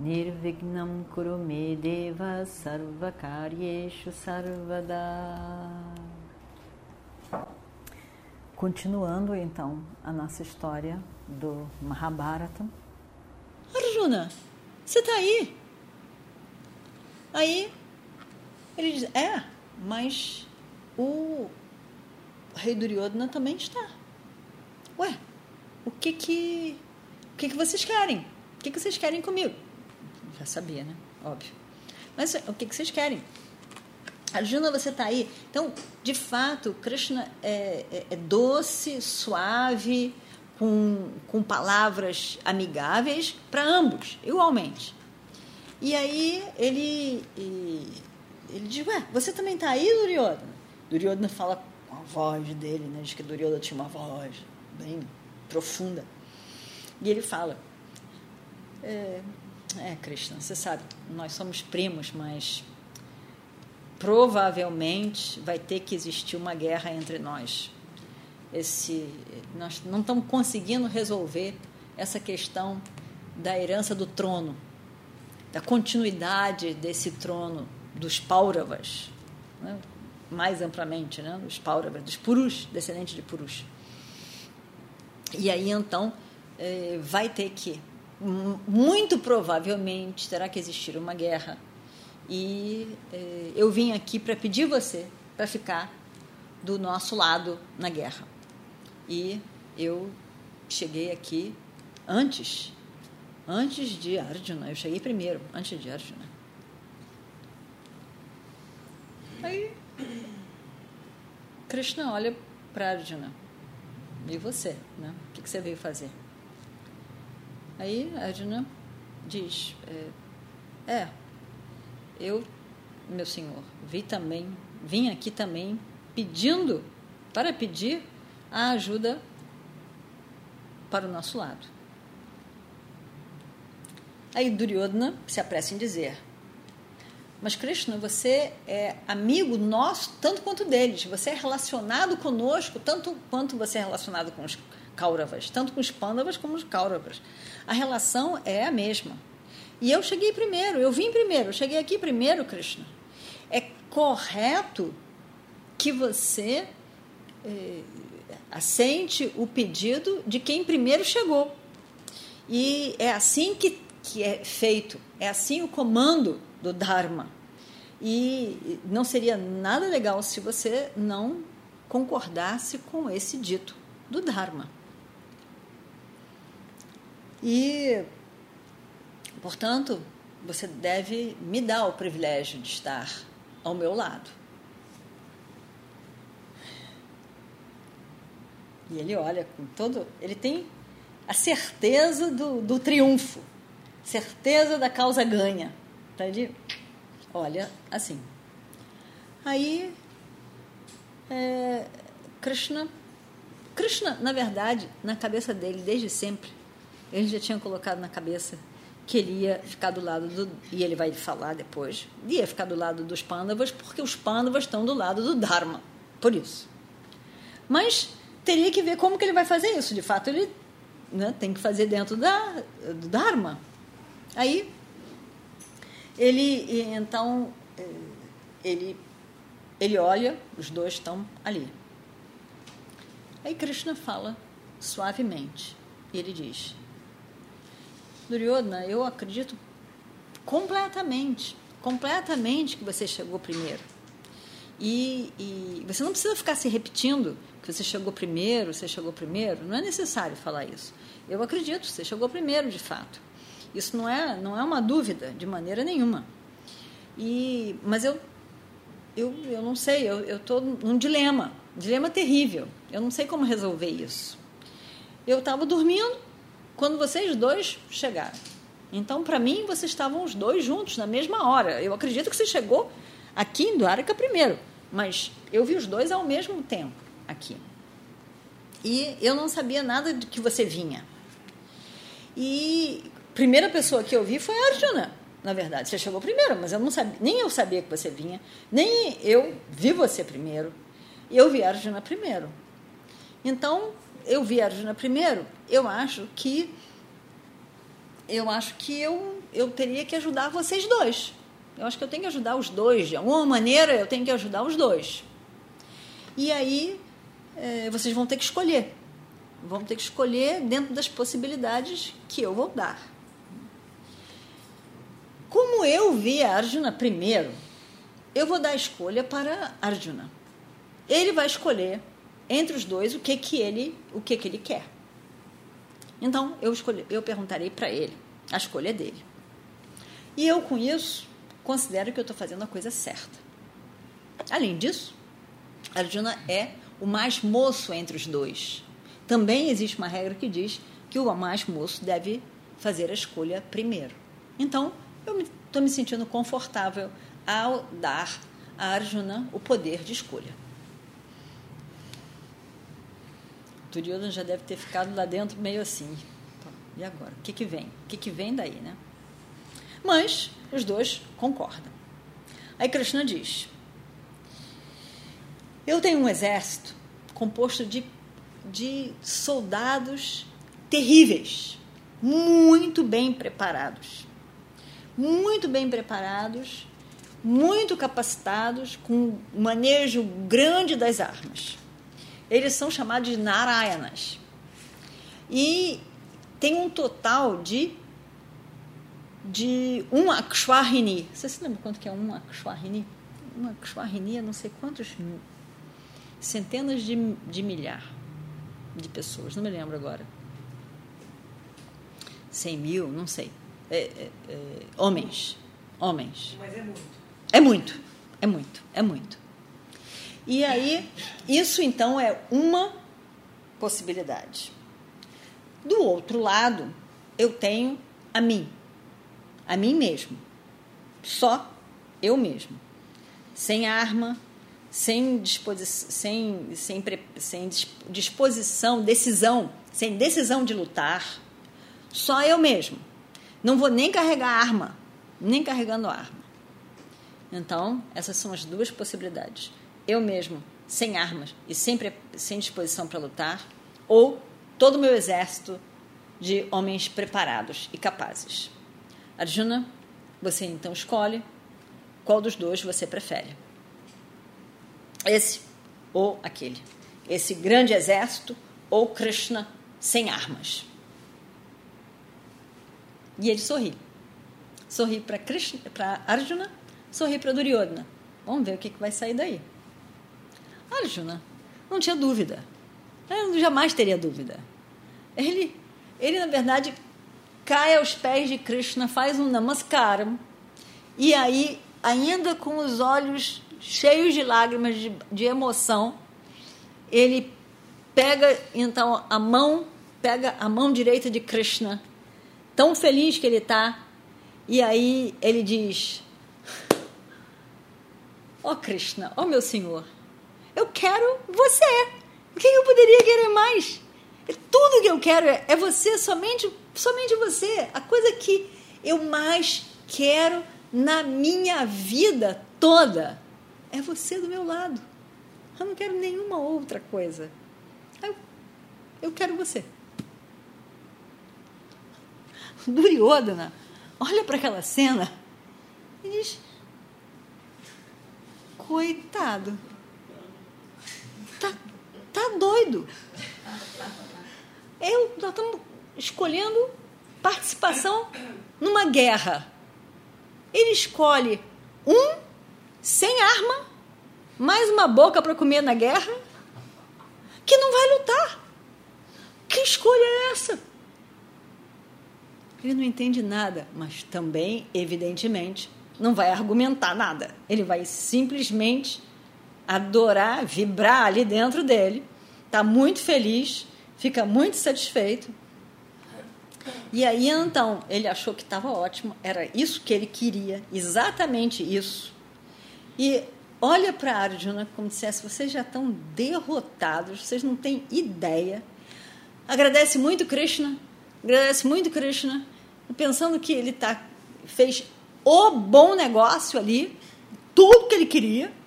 Nirvignam Kurume Deva Sarvakaryeshu Sarvada Continuando então a nossa história do Mahabharata. Arjuna, você está aí? Aí ele diz: É, mas o rei Duryodhana também está. Ué, o que que, o que, que vocês querem? O que, que vocês querem comigo? Já sabia, né? Óbvio. Mas o que, que vocês querem? Arjuna, você está aí. Então, de fato, Krishna é, é, é, doce, suave, com, com palavras amigáveis para ambos, igualmente. E aí ele, ele diz: Ué, você também está aí, Duryodhana? Duryodhana fala com a voz dele, né? Diz que Duryodhana tinha uma voz bem profunda. E ele fala: É, é Krishna, você sabe, nós somos primos, mas provavelmente vai ter que existir uma guerra entre nós. Esse, nós não estamos conseguindo resolver essa questão da herança do trono, da continuidade desse trono dos Pauravas, né? mais amplamente, né? dos Pauravas, dos Purus, descendentes de Purus. E aí então eh, vai ter que, muito provavelmente, terá que existir uma guerra e eh, eu vim aqui para pedir você para ficar do nosso lado na guerra. E eu cheguei aqui antes, antes de Arjuna. Eu cheguei primeiro, antes de Arjuna. Aí Krishna olha para Arjuna. E você, né? O que, que você veio fazer? Aí Arjuna diz: é, é eu, meu senhor, vi também, vim aqui também pedindo, para pedir a ajuda para o nosso lado. Aí Duryodhana se apressa em dizer: Mas Krishna, você é amigo nosso tanto quanto deles. Você é relacionado conosco tanto quanto você é relacionado com os Kauravas, tanto com os Pandavas como os Kauravas. A relação é a mesma. E eu cheguei primeiro, eu vim primeiro, eu cheguei aqui primeiro, Krishna. É correto que você eh, assente o pedido de quem primeiro chegou. E é assim que, que é feito, é assim o comando do Dharma. E não seria nada legal se você não concordasse com esse dito do Dharma. E Portanto, você deve me dar o privilégio de estar ao meu lado. E ele olha com todo. Ele tem a certeza do, do triunfo, certeza da causa ganha. Tá? Ele olha assim. Aí, é, Krishna. Krishna, na verdade, na cabeça dele, desde sempre, ele já tinha colocado na cabeça que ele ia ficar do lado do. E ele vai falar depois. Ia ficar do lado dos pândavas, porque os pândavas estão do lado do Dharma. Por isso. Mas teria que ver como que ele vai fazer isso. De fato, ele né, tem que fazer dentro da, do Dharma. Aí, ele, então, ele, ele olha, os dois estão ali. Aí Krishna fala suavemente. E ele diz: Duryodhana, eu acredito completamente, completamente que você chegou primeiro. E, e, você não precisa ficar se repetindo que você chegou primeiro, você chegou primeiro. Não é necessário falar isso. Eu acredito, você chegou primeiro de fato. Isso não é, não é uma dúvida de maneira nenhuma. E, mas eu, eu, eu não sei, eu estou num dilema, dilema terrível. Eu não sei como resolver isso. Eu estava dormindo, quando vocês dois chegaram. Então, para mim, vocês estavam os dois juntos na mesma hora. Eu acredito que você chegou aqui em Duarca primeiro, mas eu vi os dois ao mesmo tempo aqui. E eu não sabia nada de que você vinha. E a primeira pessoa que eu vi foi a Arjuna, na verdade. Você chegou primeiro, mas eu não sabia, nem eu sabia que você vinha, nem eu vi você primeiro. Eu vi a Arjuna primeiro. Então, eu vi Arjuna primeiro, eu acho que eu acho que eu, eu teria que ajudar vocês dois. Eu acho que eu tenho que ajudar os dois. De alguma maneira, eu tenho que ajudar os dois. E aí, é, vocês vão ter que escolher. Vão ter que escolher dentro das possibilidades que eu vou dar. Como eu vi a Arjuna primeiro, eu vou dar a escolha para Arjuna. Ele vai escolher entre os dois o que que ele, o que que ele quer. Então, eu, escolhi, eu perguntarei para ele a escolha dele. E eu, com isso, considero que eu estou fazendo a coisa certa. Além disso, Arjuna é o mais moço entre os dois. Também existe uma regra que diz que o mais moço deve fazer a escolha primeiro. Então, eu estou me sentindo confortável ao dar a Arjuna o poder de escolha. Duryodhana já deve ter ficado lá dentro meio assim. E agora? O que, que vem? O que, que vem daí, né? Mas os dois concordam. Aí Krishna diz: Eu tenho um exército composto de, de soldados terríveis, muito bem preparados. Muito bem preparados, muito capacitados, com manejo grande das armas eles são chamados de Narayanas. E tem um total de de um Akshwahini. Você se lembra quanto que é um Akshwahini? Um Akshwahini é não sei quantos centenas de, de milhar de pessoas, não me lembro agora. 100 mil, não sei. É, é, é, homens. Homens. Mas é muito. É muito. É muito. É muito. E aí, isso então é uma possibilidade. Do outro lado, eu tenho a mim, a mim mesmo. Só eu mesmo. Sem arma, sem, disposi sem, sem, sem disposição, decisão, sem decisão de lutar. Só eu mesmo. Não vou nem carregar arma, nem carregando arma. Então, essas são as duas possibilidades eu mesmo, sem armas e sempre sem disposição para lutar, ou todo o meu exército de homens preparados e capazes. Arjuna, você então escolhe qual dos dois você prefere. Esse ou aquele. Esse grande exército ou Krishna sem armas. E ele sorri. Sorri para Arjuna, sorri para Duryodhana. Vamos ver o que, que vai sair daí. Arjuna não tinha dúvida. Eu jamais teria dúvida. Ele, ele, na verdade, cai aos pés de Krishna, faz um namaskaram, e aí, ainda com os olhos cheios de lágrimas, de, de emoção, ele pega então a mão, pega a mão direita de Krishna, tão feliz que ele está, e aí ele diz: Ó oh Krishna, ó oh meu Senhor, eu quero você. O que eu poderia querer mais? Tudo que eu quero é, é você, somente, somente você. A coisa que eu mais quero na minha vida toda é você do meu lado. Eu não quero nenhuma outra coisa. Eu, eu quero você. Duryodhana olha para aquela cena e diz: Coitado Tá, tá doido. Eu, nós estamos escolhendo participação numa guerra. Ele escolhe um sem arma, mais uma boca para comer na guerra, que não vai lutar. Que escolha é essa? Ele não entende nada, mas também, evidentemente, não vai argumentar nada. Ele vai simplesmente adorar, vibrar ali dentro dele, está muito feliz, fica muito satisfeito E aí então ele achou que estava ótimo, era isso que ele queria, exatamente isso. E olha para Arjuna como se dissesse: vocês já estão derrotados, vocês não têm ideia. Agradece muito Krishna, agradece muito Krishna, pensando que ele tá, fez o bom negócio ali, tudo que ele queria.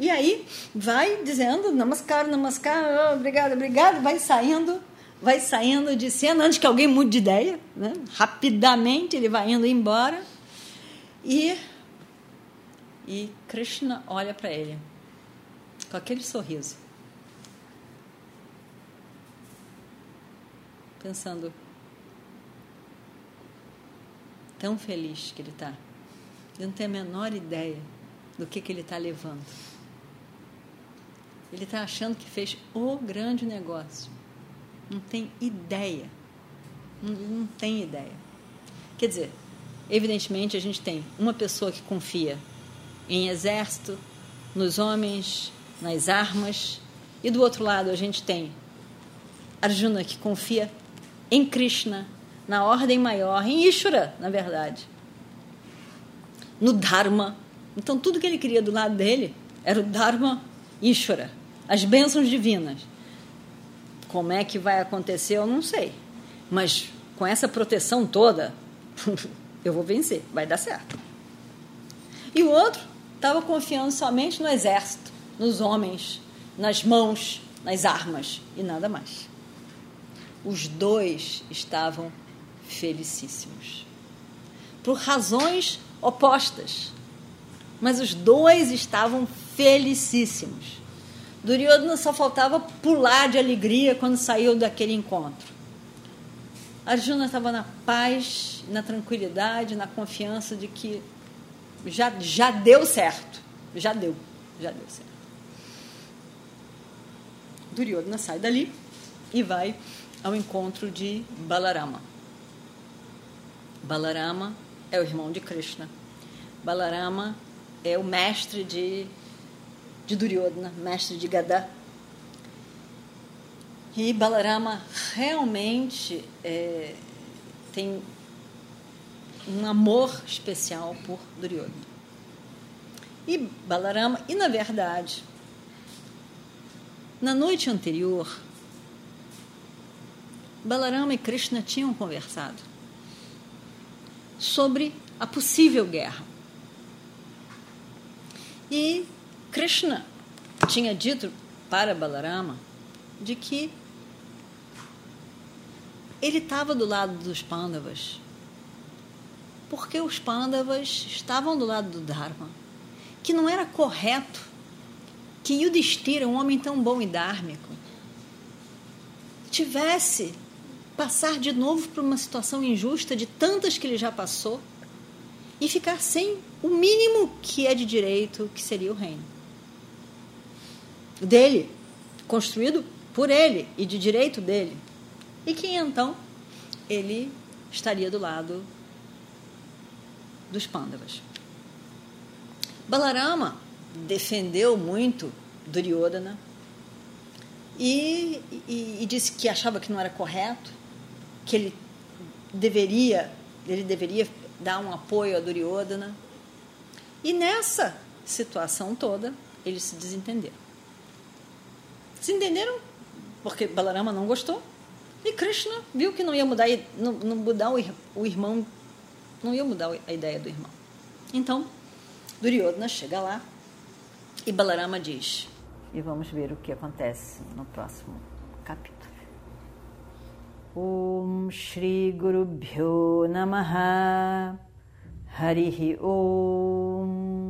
E aí vai dizendo namaskar, namaskar, oh, obrigado, obrigado, vai saindo, vai saindo de cena antes que alguém mude de ideia, né? Rapidamente ele vai indo embora. E e Krishna olha para ele com aquele sorriso. Pensando tão feliz que ele está. Ele não tem a menor ideia do que, que ele está levando. Ele está achando que fez o grande negócio. Não tem ideia. Não, não tem ideia. Quer dizer, evidentemente a gente tem uma pessoa que confia em exército, nos homens, nas armas, e do outro lado a gente tem Arjuna que confia em Krishna, na ordem maior, em Ishvara, na verdade, no Dharma. Então tudo que ele queria do lado dele era o Dharma Ishvara, as bênçãos divinas. Como é que vai acontecer, eu não sei. Mas com essa proteção toda, eu vou vencer, vai dar certo. E o outro estava confiando somente no exército, nos homens, nas mãos, nas armas e nada mais. Os dois estavam felicíssimos. Por razões opostas. Mas os dois estavam felicíssimos. Duryodhana só faltava pular de alegria quando saiu daquele encontro. Arjuna estava na paz, na tranquilidade, na confiança de que já, já deu certo. Já deu. Já deu certo. Duryodhana sai dali e vai ao encontro de Balarama. Balarama é o irmão de Krishna. Balarama é o mestre de, de Duryodhana, mestre de Gadá. E Balarama realmente é, tem um amor especial por Duryodhana. E Balarama, e na verdade, na noite anterior, Balarama e Krishna tinham conversado sobre a possível guerra. E Krishna tinha dito para Balarama de que ele estava do lado dos Pandavas porque os Pandavas estavam do lado do Dharma, que não era correto que Yudhishthira, um homem tão bom e dármico, tivesse passar de novo por uma situação injusta de tantas que ele já passou e ficar sem o mínimo que é de direito, que seria o reino. Dele, construído por ele e de direito dele. E que então ele estaria do lado dos Pandavas. Balarama defendeu muito Duryodhana e, e, e disse que achava que não era correto que ele deveria, ele deveria dar um apoio a Duryodhana. E nessa situação toda, eles se desentenderam. Se entenderam porque Balarama não gostou e Krishna viu que não ia mudar, não, não mudar o irmão, não ia mudar a ideia do irmão. Então, Duryodhana chega lá e Balarama diz. E vamos ver o que acontece no próximo capítulo. Om Shri Guru Bhyo Namaha Harihi Om